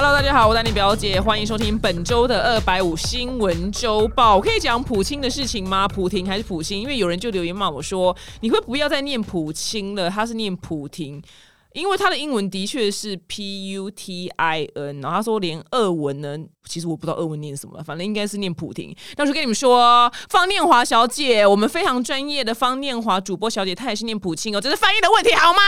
Hello，大家好，我丹妮表姐，欢迎收听本周的二百五新闻周报。可以讲普清的事情吗？普婷还是普星？因为有人就留言骂我说，你会不要再念普清了，他是念普婷。因为他的英文的确是 P U T I N，然后他说连俄文呢，其实我不知道俄文念什么，反正应该是念普廷。但是跟你们说，方念华小姐，我们非常专业的方念华主播小姐，她也是念普清哦，这是翻译的问题好吗？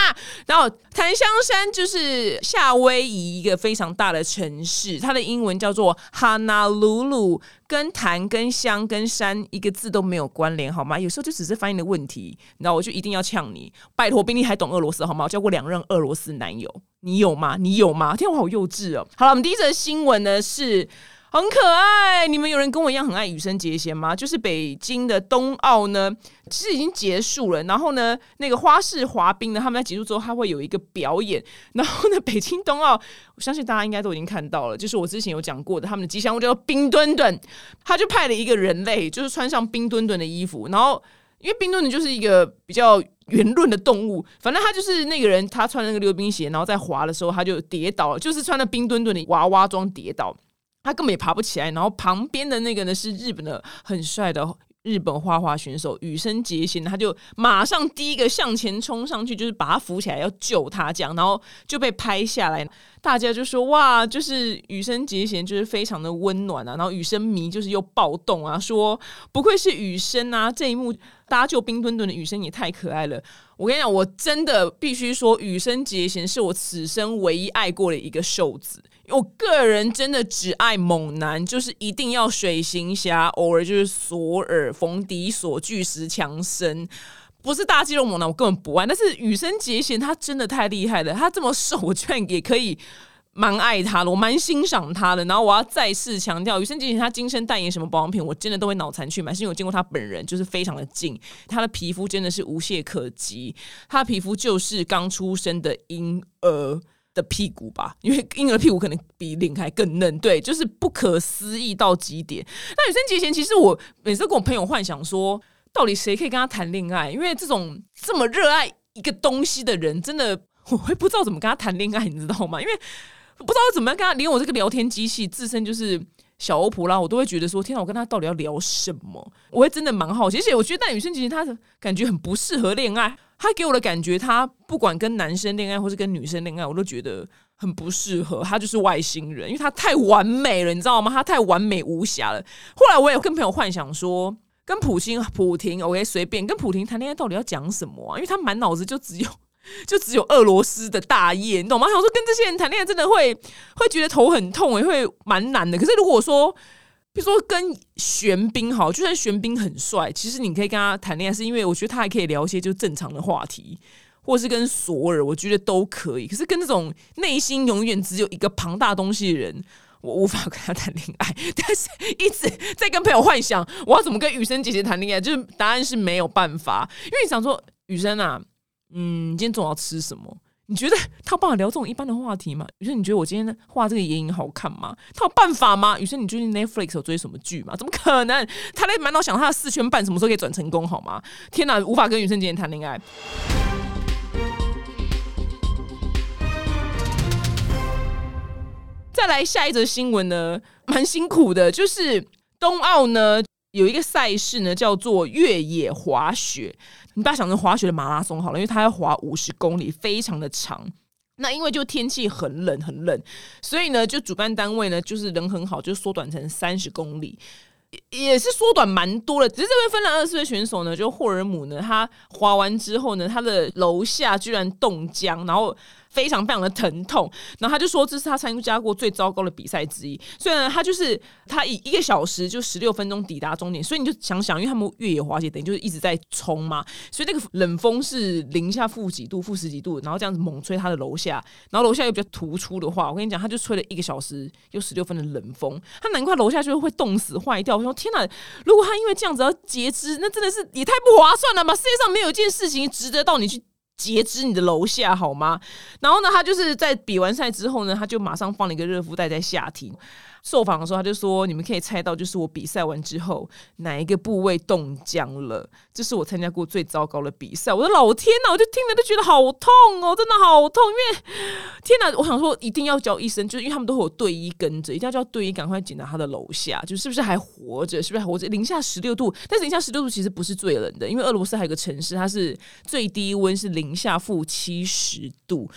然后檀香山就是夏威夷一个非常大的城市，它的英文叫做 Honolulu。跟檀、跟香、跟山一个字都没有关联，好吗？有时候就只是翻译的问题，然后我就一定要呛你。拜托，比你还懂俄罗斯好吗？我交过两任俄罗斯男友，你有吗？你有吗？天，我好幼稚哦。好了，我们第一则新闻呢是。很可爱，你们有人跟我一样很爱羽生结弦吗？就是北京的冬奥呢，其实已经结束了。然后呢，那个花式滑冰呢，他们在结束之后，他会有一个表演。然后呢，北京冬奥，我相信大家应该都已经看到了，就是我之前有讲过的，他们的吉祥物叫冰墩墩，他就派了一个人类，就是穿上冰墩墩的衣服。然后，因为冰墩墩就是一个比较圆润的动物，反正他就是那个人，他穿那个溜冰鞋，然后在滑的时候他就跌倒了，就是穿了冰墩墩的娃娃装跌倒。他根本也爬不起来，然后旁边的那个呢是日本的很帅的日本花滑选手羽生结弦，他就马上第一个向前冲上去，就是把他扶起来要救他，这样，然后就被拍下来，大家就说哇，就是羽生结弦就是非常的温暖啊，然后羽生迷就是又暴动啊，说不愧是羽生啊，这一幕搭救冰墩墩的羽生也太可爱了。我跟你讲，我真的必须说，羽生结弦是我此生唯一爱过的一个瘦子。我个人真的只爱猛男，就是一定要水行侠，偶尔就是索尔、冯迪索、巨石强森，不是大肌肉猛男，我根本不爱。但是羽生结弦他真的太厉害了，他这么瘦，我居然也可以蛮爱他的，我蛮欣赏他的。然后我要再次强调，羽生结弦他今生代言什么保养品，我真的都会脑残去买，是因为我见过他本人，就是非常的近，他的皮肤真的是无懈可击，他的皮肤就是刚出生的婴儿。的屁股吧，因为婴儿屁股可能比脸还更嫩，对，就是不可思议到极点。那女生节前，其实我每次跟我朋友幻想说，到底谁可以跟他谈恋爱？因为这种这么热爱一个东西的人，真的我会不知道怎么跟他谈恋爱，你知道吗？因为不知道怎么样跟他，连我这个聊天机器自身就是小欧普拉，我都会觉得说，天哪，我跟他到底要聊什么？我会真的蛮好奇。而且我觉得，但女生其实她的感觉很不适合恋爱。他给我的感觉，他不管跟男生恋爱或是跟女生恋爱，我都觉得很不适合。他就是外星人，因为他太完美了，你知道吗？他太完美无瑕了。后来我也跟朋友幻想说，跟普京、普廷，OK，随便跟普廷谈恋爱，到底要讲什么啊？因为他满脑子就只有 就只有俄罗斯的大业，你懂吗？想说跟这些人谈恋爱，真的会会觉得头很痛，也会蛮难的。可是如果说，比如说跟玄彬好，就算玄彬很帅，其实你可以跟他谈恋爱，是因为我觉得他还可以聊一些就正常的话题，或是跟索尔，我觉得都可以。可是跟那种内心永远只有一个庞大东西的人，我无法跟他谈恋爱。但是一直在跟朋友幻想，我要怎么跟雨生姐姐谈恋爱，就是答案是没有办法。因为你想说，雨生啊，嗯，今天中午要吃什么？你觉得他有办法聊这种一般的话题吗？雨生，你觉得我今天画这个眼影好看吗？他有办法吗？雨生，你最近 Netflix 有追什么剧吗？怎么可能？他在满脑想他的四圈半什么时候可以转成功，好吗？天哪，无法跟雨生今天谈恋爱。再来下一则新闻呢，蛮辛苦的，就是冬奥呢有一个赛事呢叫做越野滑雪。你把它想成滑雪的马拉松好了，因为它要滑五十公里，非常的长。那因为就天气很冷很冷，所以呢，就主办单位呢就是人很好，就缩短成三十公里，也是缩短蛮多的。只是这位芬兰二十岁选手呢，就霍尔姆呢，他滑完之后呢，他的楼下居然冻僵，然后。非常非常的疼痛，然后他就说这是他参加过最糟糕的比赛之一。虽然，他就是他以一个小时就十六分钟抵达终点。所以你就想想，因为他们越野滑雪等于就是一直在冲嘛，所以那个冷风是零下负几度、负十几度，然后这样子猛吹他的楼下，然后楼下又比较突出的话，我跟你讲，他就吹了一个小时又十六分的冷风，他难怪楼下就会冻死坏掉。我说天哪，如果他因为这样子要截肢，那真的是也太不划算了吧？世界上没有一件事情值得到你去。截肢你的楼下好吗？然后呢，他就是在比完赛之后呢，他就马上放了一个热敷袋在下体。受访的时候，他就说：“你们可以猜到，就是我比赛完之后哪一个部位冻僵了？这是我参加过最糟糕的比赛。”我的老天呐，我就听了都觉得好痛哦，真的好痛！因为天哪，我想说一定要叫医生，就是因为他们都会有队医跟着，一定要叫队医赶快检查他的楼下，就是不是还活着，是不是还活着？零下十六度，但是零下十六度其实不是最冷的，因为俄罗斯还有个城市，它是最低温是零下负七十度。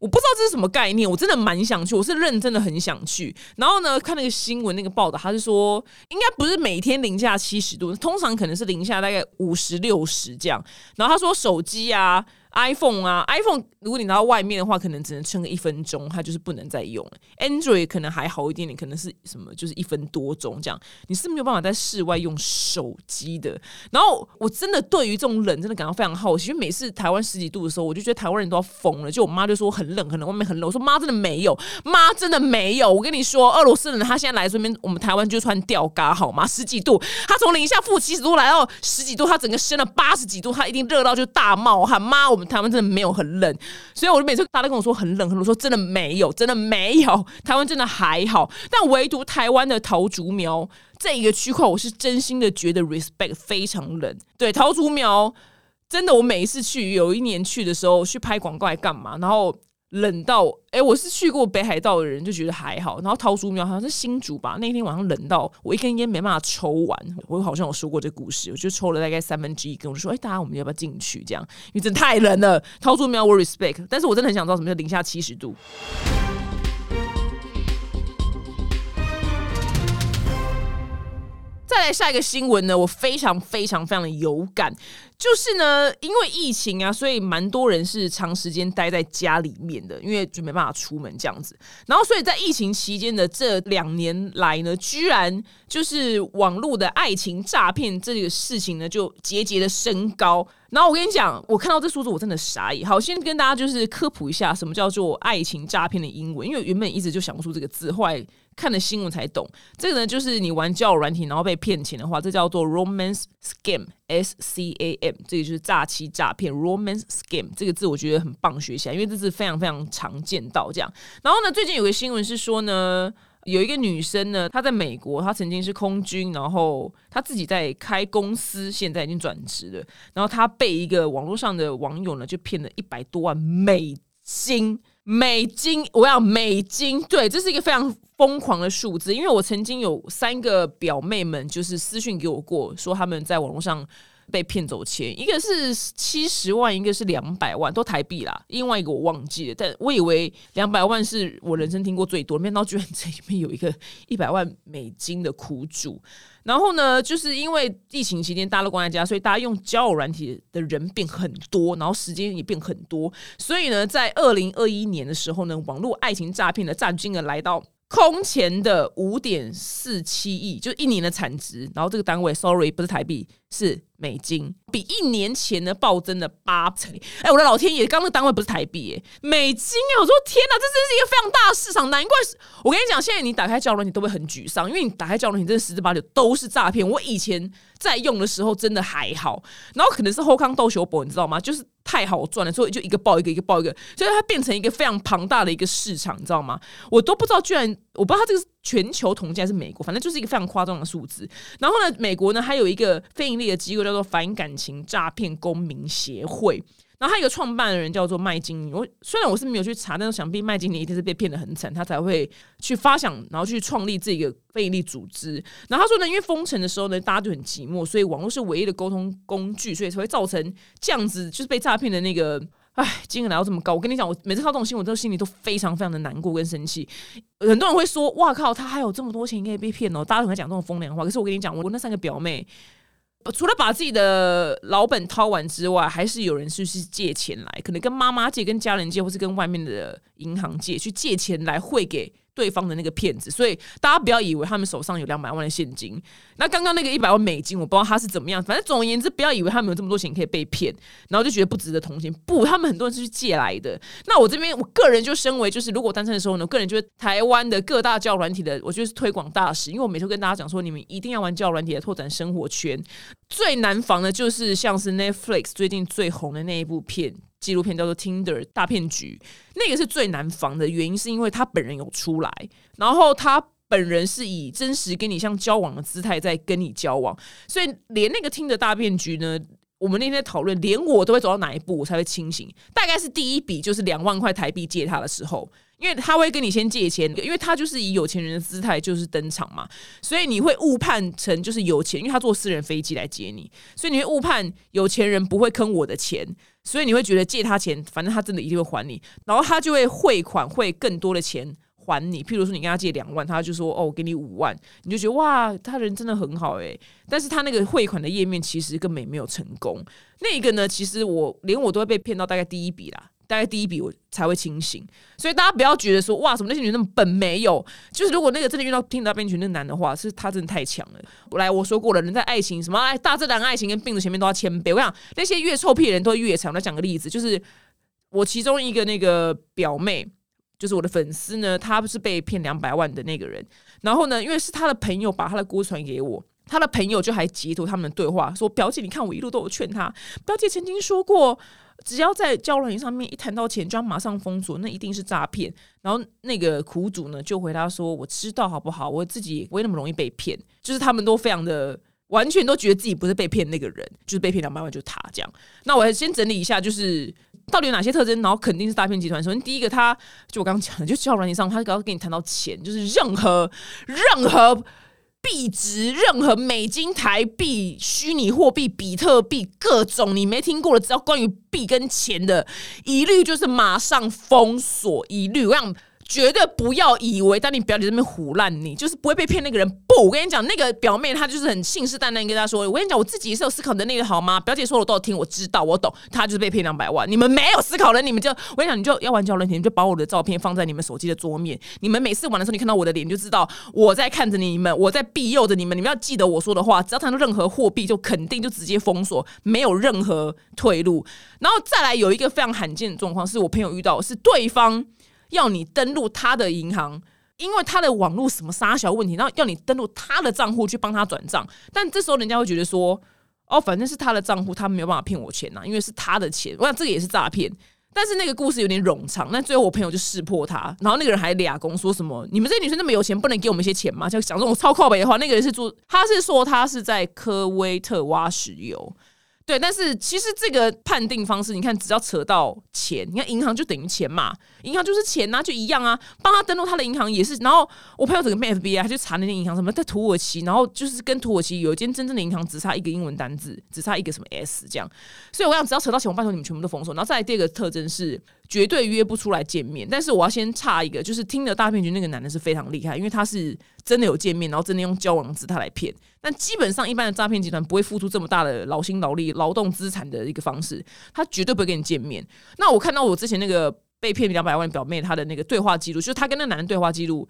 我不知道这是什么概念，我真的蛮想去，我是认真的很想去。然后呢，看那个新闻那个报道，他是说应该不是每天零下七十度，通常可能是零下大概五十六十这样。然后他说手机啊。iPhone 啊，iPhone 如果你拿到外面的话，可能只能撑个一分钟，它就是不能再用了。Android 可能还好一点点，可能是什么就是一分多钟这样，你是没有办法在室外用手机的。然后我真的对于这种冷真的感到非常好奇，因为每次台湾十几度的时候，我就觉得台湾人都要疯了。就我妈就说很冷，可能外面很冷。我说妈真的没有，妈真的没有。我跟你说，俄罗斯人他现在来这边，我们台湾就穿吊嘎好吗？十几度，他从零下负七十度来到十几度，他整个升了八十几度，他一定热到就大冒汗。妈，我。台湾真的没有很冷，所以我就每次大家都跟我说很冷，很冷，说真的没有，真的没有，台湾真的还好。但唯独台湾的桃竹苗这一个区块，我是真心的觉得 respect 非常冷。对，桃竹苗真的，我每一次去，有一年去的时候去拍广告来干嘛，然后。冷到哎，我是去过北海道的人就觉得还好，然后桃竹苗好像是新竹吧，那天晚上冷到我一根烟没办法抽完，我好像有说过这故事，我就抽了大概三分之一根，我就说哎，大家我们要不要进去？这样因为真的太冷了，桃竹苗我 respect，但是我真的很想知道什么叫零下七十度。再来下一个新闻呢，我非常非常非常的有感。就是呢，因为疫情啊，所以蛮多人是长时间待在家里面的，因为就没办法出门这样子。然后，所以在疫情期间的这两年来呢，居然就是网络的爱情诈骗这个事情呢，就节节的升高。然后我跟你讲，我看到这数字，我真的傻眼。好，先跟大家就是科普一下，什么叫做爱情诈骗的英文，因为原本一直就想不出这个字，后来看了新闻才懂。这个呢，就是你玩交友软体然后被骗钱的话，这叫做 romance scam，S C A M。这个就是诈欺诈骗，romance scam 这个字我觉得很棒，学起来，因为这是非常非常常见到这样。然后呢，最近有个新闻是说呢，有一个女生呢，她在美国，她曾经是空军，然后她自己在开公司，现在已经转职了。然后她被一个网络上的网友呢，就骗了一百多万美金，美金，我要美金，对，这是一个非常疯狂的数字。因为我曾经有三个表妹们，就是私讯给我过，说他们在网络上。被骗走钱，一个是七十万，一个是两百万，都台币啦。另外一个我忘记了，但我以为两百万是我人生听过最多，没想到居然这里面有一个 一百万美金的苦主。然后呢，就是因为疫情期间大家都关在家，所以大家用交友软体的人变很多，然后时间也变很多，所以呢，在二零二一年的时候呢，网络爱情诈骗的占金额来到。空前的五点四七亿，就一年的产值。然后这个单位，sorry，不是台币，是美金，比一年前呢暴增了八成。哎，我的老天爷，刚那个单位不是台币，哎，美金啊！我说天哪，这真是一个非常大的市场，难怪。我跟你讲，现在你打开交友软件都会很沮丧，因为你打开交友软件，真的十之八九都是诈骗。我以前在用的时候真的还好，然后可能是后康斗修博，你知道吗？就是。太好赚了，所以就一个爆一个，一个爆一个，所以它变成一个非常庞大的一个市场，你知道吗？我都不知道，居然我不知道它这个全球统计还是美国，反正就是一个非常夸张的数字。然后呢，美国呢还有一个非盈利的机构叫做反感情诈骗公民协会。然后他一个创办的人叫做麦金尼，我虽然我是没有去查，但是想必麦金尼一定是被骗的很惨，他才会去发想，然后去创立这个非营利组织。然后他说呢，因为封城的时候呢，大家就很寂寞，所以网络是唯一的沟通工具，所以才会造成这样子，就是被诈骗的那个，唉，金额来到这么高。我跟你讲，我每次看到这种新闻，我都心里都非常非常的难过跟生气。很多人会说，哇靠，他还有这么多钱可以被骗哦，大家都会讲这种风凉话。可是我跟你讲，我那三个表妹。除了把自己的老本掏完之外，还是有人是去借钱来，可能跟妈妈借、跟家人借，或是跟外面的银行借，去借钱来汇给。对方的那个骗子，所以大家不要以为他们手上有两百万的现金。那刚刚那个一百万美金，我不知道他是怎么样。反正总而言之，不要以为他们有这么多钱可以被骗，然后就觉得不值得同情。不，他们很多人是去借来的。那我这边，我个人就身为就是，如果单身的时候呢，个人觉得台湾的各大教软体的，我就是推广大使。因为我每次跟大家讲说，你们一定要玩教软体来拓展生活圈。最难防的就是像是 Netflix 最近最红的那一部片。纪录片叫做《Tinder 大骗局》，那个是最难防的原因，是因为他本人有出来，然后他本人是以真实跟你像交往的姿态在跟你交往，所以连那个听的大骗局呢，我们那天讨论，连我都会走到哪一步我才会清醒？大概是第一笔就是两万块台币借他的时候。因为他会跟你先借钱，因为他就是以有钱人的姿态就是登场嘛，所以你会误判成就是有钱，因为他坐私人飞机来接你，所以你会误判有钱人不会坑我的钱，所以你会觉得借他钱，反正他真的一定会还你，然后他就会汇款汇更多的钱还你。譬如说你跟他借两万，他就说哦，我给你五万，你就觉得哇，他人真的很好诶。但是他那个汇款的页面其实根本没有成功。那个呢，其实我连我都会被骗到大概第一笔啦。大概第一笔我才会清醒，所以大家不要觉得说哇，什么那些女人那么笨，没有，就是如果那个真的遇到听到编群那男的话，是他真的太强了。来，我说过了，人在爱情什么哎，大自然爱情跟病毒前面都要谦卑。我想那些越臭屁的人都越强。我讲个例子，就是我其中一个那个表妹，就是我的粉丝呢，他不是被骗两百万的那个人，然后呢，因为是他的朋友把他的锅传给我。他的朋友就还截图他们的对话，说：“表姐，你看我一路都有劝他。表姐曾经说过，只要在交软件上面一谈到钱，就要马上封锁，那一定是诈骗。”然后那个苦主呢就回答说：“我知道，好不好？我自己不会那么容易被骗。就是他们都非常的完全都觉得自己不是被骗那个人，就是被骗两百万就是他这样。那我先整理一下，就是到底有哪些特征，然后肯定是诈骗集团。首先第一个，他就我刚刚讲的，就交软件上，他刚刚跟你谈到钱，就是任何任何。”币值，任何美金、台币、虚拟货币、比特币，各种你没听过的，只要关于币跟钱的，一律就是马上封锁，一律我想。绝对不要以为当你表姐这边胡烂，你就是不会被骗。那个人不，我跟你讲，那个表妹她就是很信誓旦旦跟他说：“我跟你讲，我自己是有思考能力的，好吗？”表姐说我都有听，我知道，我懂。她就是被骗两百万。你们没有思考能力，你们就我跟你讲，你就要玩交人钱，就把我的照片放在你们手机的桌面。你们每次玩的时候，你看到我的脸，就知道我在看着你们，我在庇佑着你们。你们要记得我说的话，只要谈到任何货币，就肯定就直接封锁，没有任何退路。然后再来有一个非常罕见的状况，是我朋友遇到，是对方。要你登录他的银行，因为他的网络什么沙小问题，然后要你登录他的账户去帮他转账。但这时候人家会觉得说，哦，反正是他的账户，他没有办法骗我钱呐，因为是他的钱。我想这个也是诈骗。但是那个故事有点冗长，那最后我朋友就识破他，然后那个人还俩公说什么：“你们这女生那么有钱，不能给我们一些钱吗？”就讲这种超靠北的话。那个人是做，他是说他是在科威特挖石油。对，但是其实这个判定方式，你看，只要扯到钱，你看银行就等于钱嘛，银行就是钱那，就一样啊。帮他登录他的银行也是，然后我朋友整个 FBI 他就查那些银行什么在土耳其，然后就是跟土耳其有一间真正的银行，只差一个英文单字，只差一个什么 S 这样。所以我想，只要扯到钱，我拜托你们全部都封锁。然后再来第二个特征是。绝对约不出来见面，但是我要先差一个，就是听了大骗局那个男的是非常厉害，因为他是真的有见面，然后真的用交往姿态来骗。但基本上一般的诈骗集团不会付出这么大的劳心劳力、劳动资产的一个方式，他绝对不会跟你见面。那我看到我之前那个被骗两百万表妹她的那个对话记录，就是她跟那男的对话记录，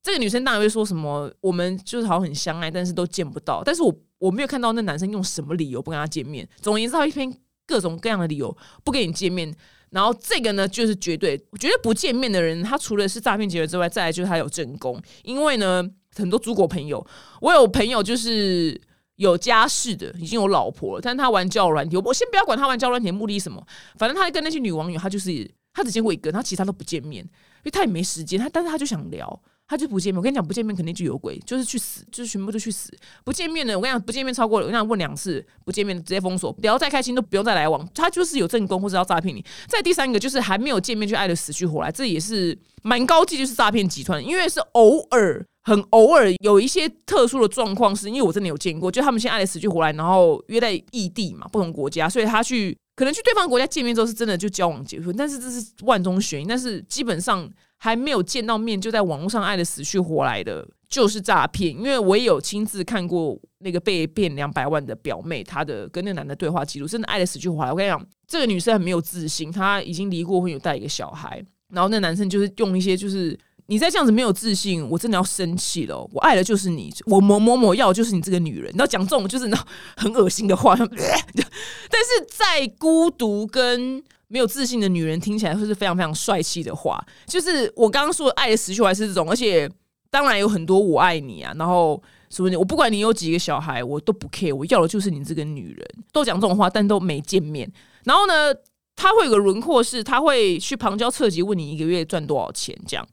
这个女生当然会说什么，我们就是好像很相爱，但是都见不到。但是我我没有看到那男生用什么理由不跟她见面。总而言之，他一篇各种各样的理由不跟你见面。然后这个呢，就是绝对绝对不见面的人，他除了是诈骗集团之外，再来就是他有正宫。因为呢，很多中国朋友，我有朋友就是有家室的，已经有老婆了，但他玩交友软体，我先不要管他玩交友软体的目的是什么，反正他跟那些女网友，他就是他只见过一个，他其他都不见面，因为他也没时间，他但是他就想聊。他就不见面，我跟你讲，不见面肯定就有鬼，就是去死，就是全部都去死。不见面的，我跟你讲，不见面超过了，我跟你讲问两次，不见面直接封锁，聊再开心都不用再来往。他就是有正宫或者要诈骗你。再第三个就是还没有见面就爱的死去活来，这也是蛮高级，就是诈骗集团。因为是偶尔，很偶尔有一些特殊的状况，是因为我真的有见过，就他们先爱的死去活来，然后约在异地嘛，不同国家，所以他去可能去对方国家见面之后是真的就交往结婚，但是这是万中选一，但是基本上。还没有见到面就在网络上爱的死去活来的，就是诈骗。因为我也有亲自看过那个被骗两百万的表妹，她的跟那个男的对话记录，真的爱的死去活来。我跟你讲，这个女生很没有自信，她已经离过婚，有带一个小孩。然后那男生就是用一些，就是你再这样子没有自信，我真的要生气了。我爱的就是你，我某某某要就是你这个女人。你要讲这种就是那 很恶心的话，但是在孤独跟。没有自信的女人听起来会是非常非常帅气的话，就是我刚刚说爱的死去活来是这种，而且当然有很多我爱你啊，然后什么你我不管你有几个小孩，我都不 care，我要的就是你这个女人，都讲这种话，但都没见面。然后呢，他会有个轮廓是，他会去旁敲侧击问你一个月赚多少钱，这样。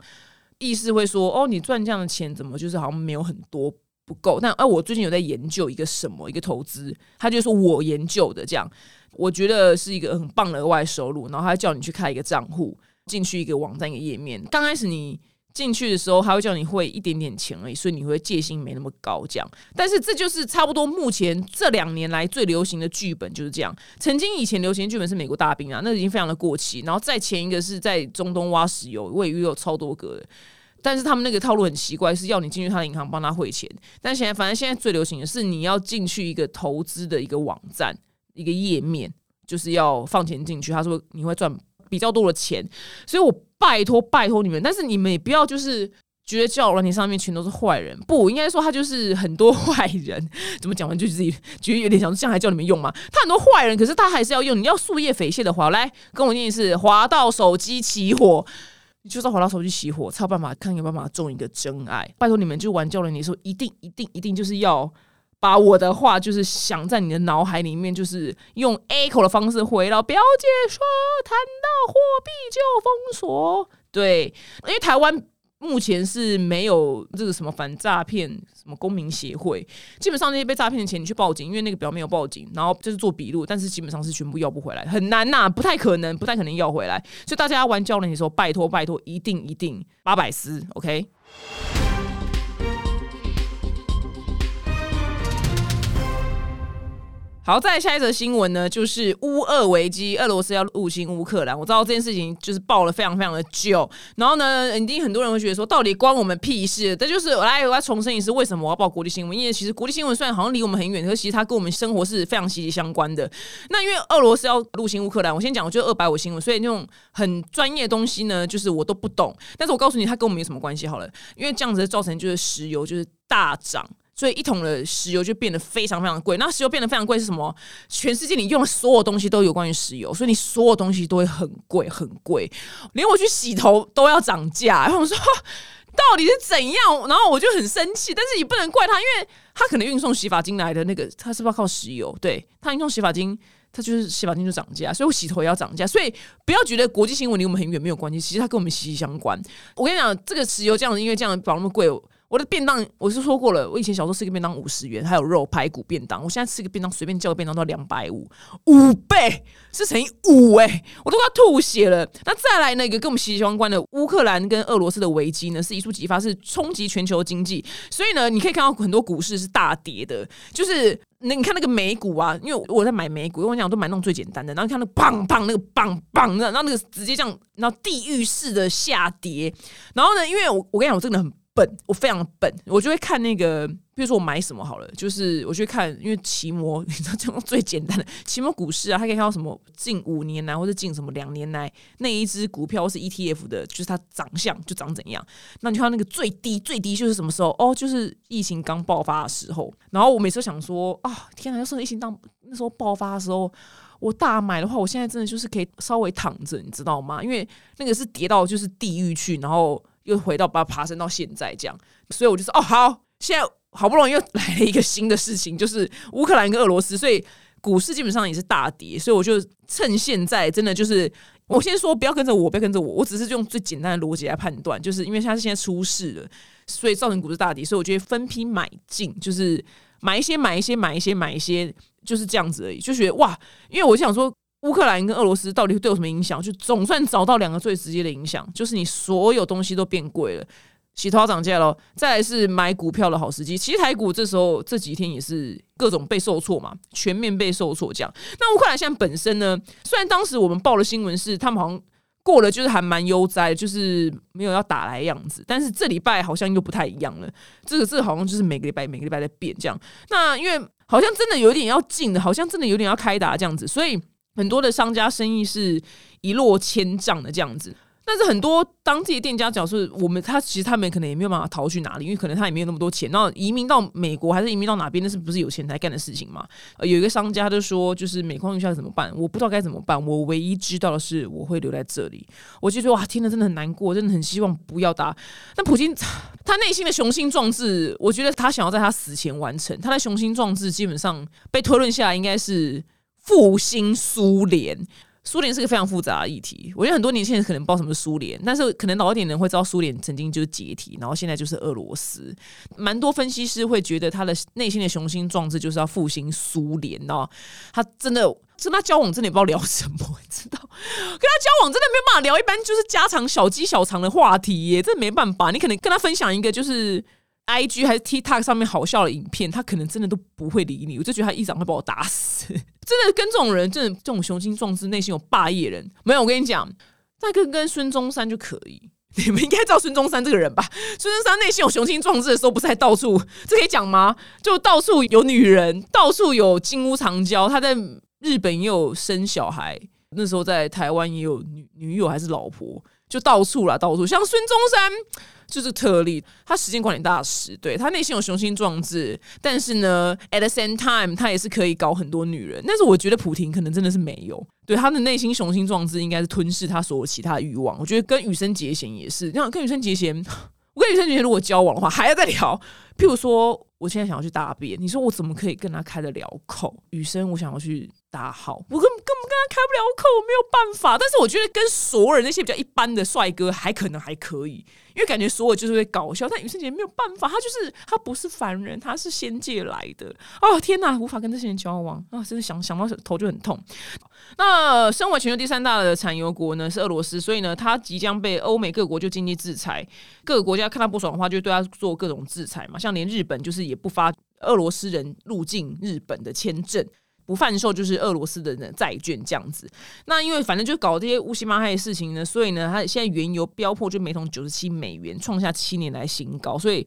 意思会说，哦，你赚这样的钱怎么就是好像没有很多不够？但哎，我最近有在研究一个什么一个投资，他就说我研究的这样，我觉得是一个很棒的额外收入，然后他叫你去开一个账户，进去一个网站一个页面，刚开始你。进去的时候，他会叫你汇一点点钱而已，所以你会戒心没那么高。这样，但是这就是差不多目前这两年来最流行的剧本就是这样。曾经以前流行剧本是美国大兵啊，那已经非常的过期。然后再前一个是在中东挖石油，我也遇到超多个。但是他们那个套路很奇怪，是要你进去他的银行帮他汇钱。但现在反正现在最流行的是你要进去一个投资的一个网站一个页面，就是要放钱进去。他说你会赚比较多的钱，所以我。拜托拜托你们，但是你们也不要就是觉得交友软件上面全都是坏人，不应该说他就是很多 坏人。怎么讲完就自己觉得有点想这样还叫你们用吗？他很多坏人，可是他还是要用。你要树叶匪懈的话，来跟我念一次：滑到手机起火，你就是滑到手机起火，才有办法看有办法中一个真爱。拜托你们，就玩交友软件的时候，一定一定一定就是要。把我的话就是想在你的脑海里面，就是用 echo 的方式回到表姐说，谈到货币就封锁。对，因为台湾目前是没有这个什么反诈骗什么公民协会，基本上那些被诈骗的钱你去报警，因为那个表没有报警，然后就是做笔录，但是基本上是全部要不回来，很难呐，不太可能，不太可能要回来。所以大家玩教练的时候，拜托拜托，一定一定八百思，OK。好，再下一则新闻呢，就是乌俄危机，俄罗斯要入侵乌克兰。我知道这件事情就是爆了非常非常的久，然后呢，一定很多人会觉得说，到底关我们屁事？这就是我来我要重申一次，为什么我要报国际新闻？因为其实国际新闻虽然好像离我们很远，可是其实它跟我们生活是非常息息相关的。那因为俄罗斯要入侵乌克兰，我先讲，我就二百五新闻，所以那种很专业的东西呢，就是我都不懂。但是我告诉你，它跟我们有什么关系？好了，因为这样子造成就是石油就是大涨。所以一桶的石油就变得非常非常贵。那石油变得非常贵是什么？全世界你用的所有东西都有关于石油，所以你所有东西都会很贵很贵，连我去洗头都要涨价。然后我说到底是怎样？然后我就很生气，但是也不能怪他，因为他可能运送洗发精来的那个，他是不是靠石油？对他运送洗发精，他就是洗发精就涨价，所以我洗头也要涨价。所以不要觉得国际新闻离我们很远没有关系，其实它跟我们息息相关。我跟你讲，这个石油这样子，因为这样搞那么贵。我的便当我是说过了，我以前小时候吃一个便当五十元，还有肉排骨便当。我现在吃一个便当，随便叫个便当都要两百五，五倍是乘以五哎，我都快吐血了。那再来那个跟我们息息相关的乌克兰跟俄罗斯的危机呢，是一触即发，是冲击全球经济。所以呢，你可以看到很多股市是大跌的，就是那你看那个美股啊，因为我在买美股，我讲我都买那种最简单的，然后看那个棒棒那个棒棒的，然后那个直接这样，然后地狱式的下跌。然后呢，因为我我跟你讲，我真的很。笨，我非常笨，我就会看那个，比如说我买什么好了，就是我去看，因为期末，你知道这种最简单的期末股市啊，它可以看到什么近五年来或者近什么两年来那一只股票是 ETF 的，就是它长相就长怎样。那你看那个最低最低就是什么时候？哦，就是疫情刚爆发的时候。然后我每次想说啊，天哪！要是疫情当那时候爆发的时候，我大买的话，我现在真的就是可以稍微躺着，你知道吗？因为那个是跌到就是地狱去，然后。又回到把它爬升到现在这样，所以我就说哦好，现在好不容易又来了一个新的事情，就是乌克兰跟俄罗斯，所以股市基本上也是大跌，所以我就趁现在真的就是我先说不要跟着我，不要跟着我，我只是用最简单的逻辑来判断，就是因为它是现在出事了，所以造成股市大跌，所以我觉得分批买进，就是买一些买一些买一些买一些，就是这样子而已，就觉得哇，因为我想说。乌克兰跟俄罗斯到底对我什么影响？就总算找到两个最直接的影响，就是你所有东西都变贵了，洗头涨价了，再来是买股票的好时机。其实台股这时候这几天也是各种被受挫嘛，全面被受挫。这样，那乌克兰现在本身呢，虽然当时我们报的新闻是他们好像过了，就是还蛮悠哉，就是没有要打来样子，但是这礼拜好像又不太一样了。这个这个好像就是每个礼拜每个礼拜在变这样。那因为好像真的有点要进的，好像真的有点要开打这样子，所以。很多的商家生意是一落千丈的这样子，但是很多当地的店家讲是，我们他其实他们可能也没有办法逃去哪里，因为可能他也没有那么多钱。那移民到美国还是移民到哪边，那是不是有钱才干的事情嘛？呃有一个商家就说，就是每况愈下怎么办？我不知道该怎么办。我唯一知道的是，我会留在这里。我就说哇，听了真的很难过，真的很希望不要打。但普京他内心的雄心壮志，我觉得他想要在他死前完成。他的雄心壮志基本上被推论下来，应该是。复兴苏联，苏联是个非常复杂的议题，我觉得很多年轻人可能不知道什么是苏联，但是可能老一点人会知道苏联曾经就是解体，然后现在就是俄罗斯。蛮多分析师会觉得他的内心的雄心壮志就是要复兴苏联哦，他真的跟他交往真的也不知道聊什么，知道？跟他交往真的没办法聊，一般就是家常小鸡小肠的话题耶，这没办法。你可能跟他分享一个就是。I G 还是 TikTok 上面好笑的影片，他可能真的都不会理你。我就觉得他一掌会把我打死。真的跟这种人，真的这种雄心壮志、内心有霸业人，没有。我跟你讲，再跟跟孙中山就可以。你们应该知道孙中山这个人吧？孙中山内心有雄心壮志的时候，不是还到处这可以讲吗？就到处有女人，到处有金屋藏娇。他在日本也有生小孩，那时候在台湾也有女女友还是老婆，就到处啦，到处像孙中山。就是特例，他时间管理大师，对他内心有雄心壮志，但是呢，at the same time，他也是可以搞很多女人。但是我觉得普婷可能真的是没有，对他的内心雄心壮志应该是吞噬他所有其他欲望。我觉得跟羽生结弦也是，像跟羽生结弦，我跟羽生结弦如果交往的话，还要再聊。譬如说，我现在想要去大便，你说我怎么可以跟他开得了口？羽生，我想要去。大号，我根根跟他开不了口，没有办法。但是我觉得跟所有人那些比较一般的帅哥还可能还可以，因为感觉所有就是会搞笑。但羽生结没有办法，他就是他不是凡人，他是仙界来的。哦天哪，无法跟这些人交往啊！真的想想到头就很痛。那身为全球第三大的产油国呢，是俄罗斯，所以呢，他即将被欧美各国就经济制裁。各个国家看他不爽的话，就对他做各种制裁嘛。像连日本就是也不发俄罗斯人入境日本的签证。不贩售就是俄罗斯的债券这样子，那因为反正就搞这些乌西马害的事情呢，所以呢，它现在原油飙破就每桶九十七美元，创下七年来新高，所以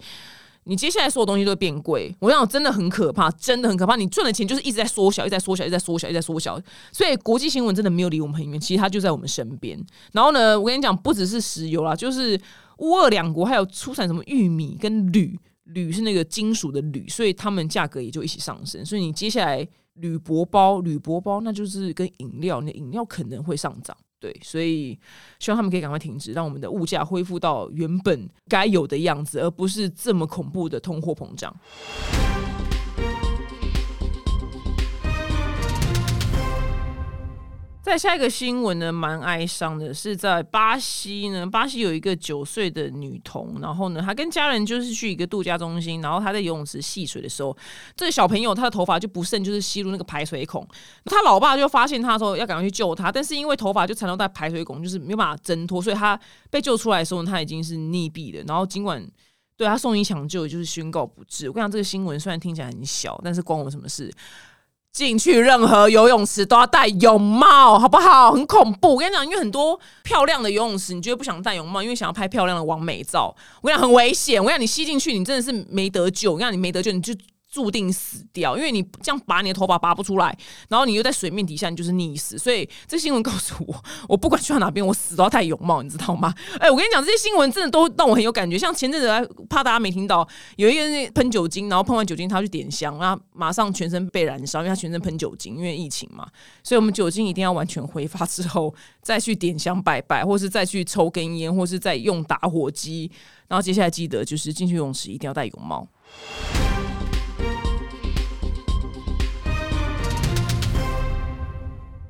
你接下来所有东西都会变贵。我想真的很可怕，真的很可怕。你赚的钱就是一直在缩小，一直在缩小，一直在缩小，一直在缩小。所以国际新闻真的没有离我们很远，其实它就在我们身边。然后呢，我跟你讲，不只是石油啦，就是乌俄两国还有出产什么玉米跟铝，铝是那个金属的铝，所以它们价格也就一起上升。所以你接下来。铝箔包，铝箔包，那就是跟饮料，那饮料可能会上涨，对，所以希望他们可以赶快停止，让我们的物价恢复到原本该有的样子，而不是这么恐怖的通货膨胀。再下一个新闻呢，蛮哀伤的，是在巴西呢。巴西有一个九岁的女童，然后呢，她跟家人就是去一个度假中心，然后她在游泳池戏水的时候，这个小朋友她的头发就不慎就是吸入那个排水孔，她老爸就发现她的时候要赶快去救她，但是因为头发就缠绕在排水孔，就是没有办法挣脱，所以她被救出来的时候，她已经是溺毙了。然后尽管对她送医抢救，就是宣告不治。我跟你讲，这个新闻虽然听起来很小，但是关我什么事？进去任何游泳池都要戴泳帽，好不好？很恐怖。我跟你讲，因为很多漂亮的游泳池，你觉得不想戴泳帽，因为想要拍漂亮的完美照。我跟你讲，很危险。我跟你讲，你吸进去，你真的是没得救。我跟你讲，你没得救，你就。注定死掉，因为你这样拔你的头发拔不出来，然后你又在水面底下，你就是溺死。所以这新闻告诉我，我不管去到哪边，我死都要戴泳帽，你知道吗？哎，我跟你讲，这些新闻真的都让我很有感觉。像前阵子，怕大家没听到，有一个人喷酒精，然后喷完酒精，他去点香，然后马上全身被燃烧，因为他全身喷酒精，因为疫情嘛。所以我们酒精一定要完全挥发之后，再去点香拜拜，或是再去抽根烟，或是再用打火机。然后接下来记得就是进去泳池一定要戴泳帽。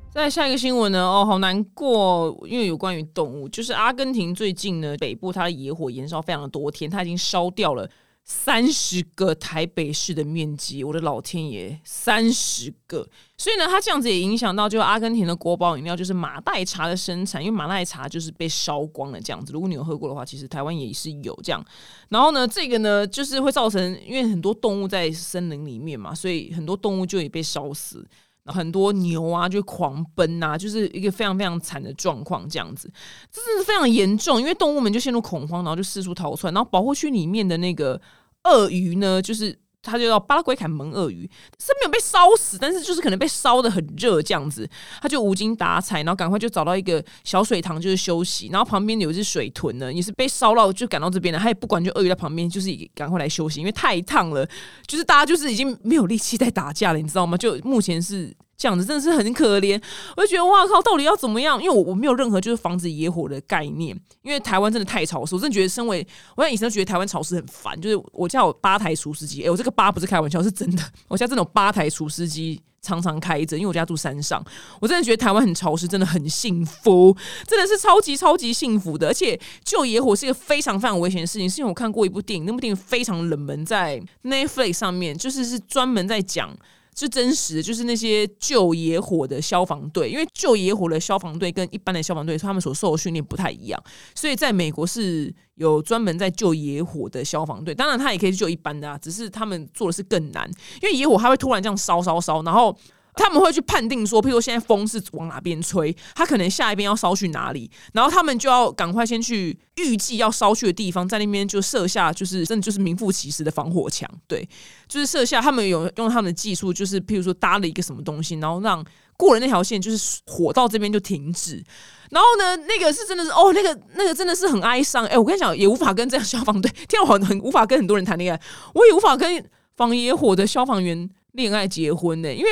再下一个新闻呢？哦，好难过，因为有关于动物，就是阿根廷最近呢，北部它的野火燃烧非常的多天，它已经烧掉了三十个台北市的面积。我的老天爷，三十个！所以呢，它这样子也影响到，就阿根廷的国宝饮料就是马黛茶的生产，因为马黛茶就是被烧光了这样子。如果你有喝过的话，其实台湾也是有这样。然后呢，这个呢，就是会造成，因为很多动物在森林里面嘛，所以很多动物就也被烧死。很多牛啊，就狂奔啊，就是一个非常非常惨的状况，这样子，这是非常严重，因为动物们就陷入恐慌，然后就四处逃窜，然后保护区里面的那个鳄鱼呢，就是他就要巴拉圭坎门鳄鱼，是没有被烧死，但是就是可能被烧的很热这样子，他就无精打采，然后赶快就找到一个小水塘就是休息，然后旁边有一只水豚呢，也是被烧到就赶到这边了，他也不管，就鳄鱼在旁边就是赶快来休息，因为太烫了，就是大家就是已经没有力气在打架了，你知道吗？就目前是。这样子真的是很可怜，我就觉得哇靠，到底要怎么样？因为我我没有任何就是防止野火的概念，因为台湾真的太潮湿，我真的觉得身为我以前觉得台湾潮湿很烦，就是我家有八台除湿机，哎，我这个八不是开玩笑，是真的，我家真的有八台除湿机。常常开着，因为我家住山上，我真的觉得台湾很潮湿，真的很幸福，真的是超级超级幸福的。而且救野火是一个非常非常危险的事情，是因为我看过一部电影，那部电影非常冷门，在 Netflix 上面，就是是专门在讲。是真实的，就是那些救野火的消防队，因为救野火的消防队跟一般的消防队，他们所受的训练不太一样，所以在美国是有专门在救野火的消防队。当然，他也可以救一般的啊，只是他们做的是更难，因为野火它会突然这样烧烧烧，然后。他们会去判定说，譬如说现在风是往哪边吹，他可能下一边要烧去哪里，然后他们就要赶快先去预计要烧去的地方，在那边就设下，就是真的就是名副其实的防火墙，对，就是设下他们有用他们的技术，就是譬如说搭了一个什么东西，然后让过了那条线，就是火到这边就停止。然后呢，那个是真的是哦，那个那个真的是很哀伤。哎，我跟你讲，也无法跟这样消防队，听我很无法跟很多人谈恋爱，我也无法跟防野火的消防员恋爱结婚呢，因为。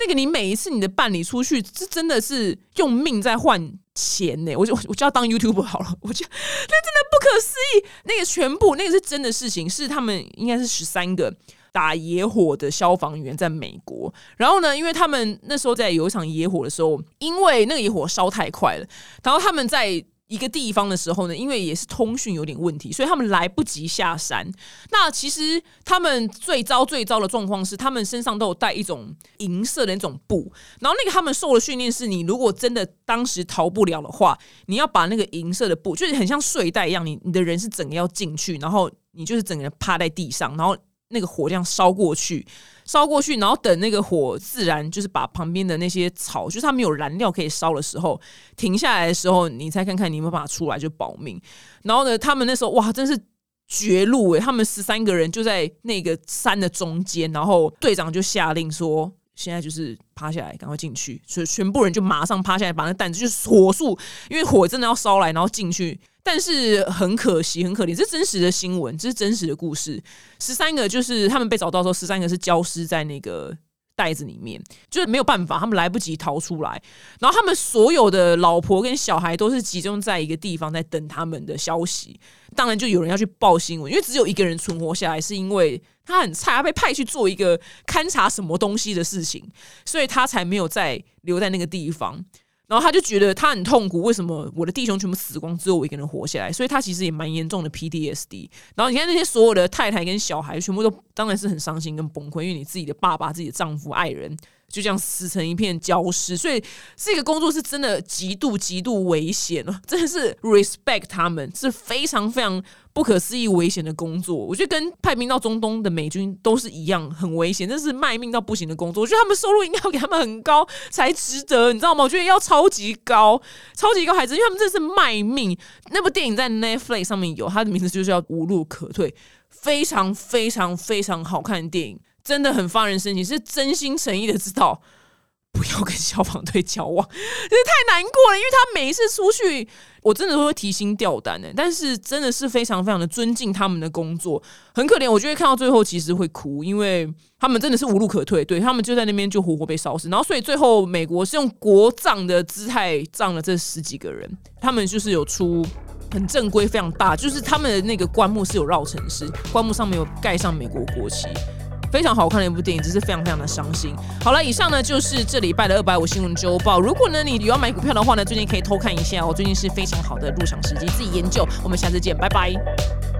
那个，你每一次你的伴侣出去，这真的是用命在换钱呢。我就我就要当 YouTube 好了，我就那真的不可思议。那个全部那个是真的事情，是他们应该是十三个打野火的消防员在美国。然后呢，因为他们那时候在有一场野火的时候，因为那个野火烧太快了，然后他们在。一个地方的时候呢，因为也是通讯有点问题，所以他们来不及下山。那其实他们最糟最糟的状况是，他们身上都有带一种银色的那种布。然后那个他们受的训练是，你如果真的当时逃不了的话，你要把那个银色的布，就是很像睡袋一样，你你的人是整个要进去，然后你就是整个人趴在地上，然后。那个火这样烧过去，烧过去，然后等那个火自然就是把旁边的那些草，就是它没有燃料可以烧的时候，停下来的时候，你再看看你有没有办法出来就保命。然后呢，他们那时候哇，真是绝路诶，他们十三个人就在那个山的中间，然后队长就下令说。现在就是趴下来，赶快进去，所以全部人就马上趴下来，把那担子就火速，因为火真的要烧来，然后进去。但是很可惜，很可怜，这是真实的新闻，这是真实的故事。十三个就是他们被找到的时候，十三个是消失在那个。袋子里面就是没有办法，他们来不及逃出来，然后他们所有的老婆跟小孩都是集中在一个地方在等他们的消息。当然，就有人要去报新闻，因为只有一个人存活下来，是因为他很菜，他被派去做一个勘察什么东西的事情，所以他才没有再留在那个地方。然后他就觉得他很痛苦，为什么我的弟兄全部死光，只有我一个人活下来？所以他其实也蛮严重的 PDSD。然后你看那些所有的太太跟小孩，全部都当然是很伤心跟崩溃，因为你自己的爸爸、自己的丈夫、爱人。就这样死成一片焦尸，所以这个工作是真的极度极度危险了，真的是 respect 他们是非常非常不可思议危险的工作。我觉得跟派兵到中东的美军都是一样很危险，这是卖命到不行的工作。我觉得他们收入应该要给他们很高才值得，你知道吗？我觉得要超级高，超级高孩子，因为他们真的是卖命。那部电影在 Netflix 上面有，它的名字就是叫《无路可退》，非常非常非常好看的电影。真的很发人深省，是真心诚意的知道不要跟消防队交往，真是太难过了。因为他每一次出去，我真的都会提心吊胆的。但是真的是非常非常的尊敬他们的工作，很可怜。我就会看到最后，其实会哭，因为他们真的是无路可退，对他们就在那边就活活被烧死。然后，所以最后美国是用国葬的姿态葬了这十几个人。他们就是有出很正规、非常大，就是他们的那个棺木是有绕城市，棺木上面有盖上 美国国旗。非常好看的一部电影，只是非常非常的伤心。好了，以上呢就是这礼拜的二百五新闻周报。如果呢你有要买股票的话呢，最近可以偷看一下，哦最近是非常好的入场时机，自己研究。我们下次见，拜拜。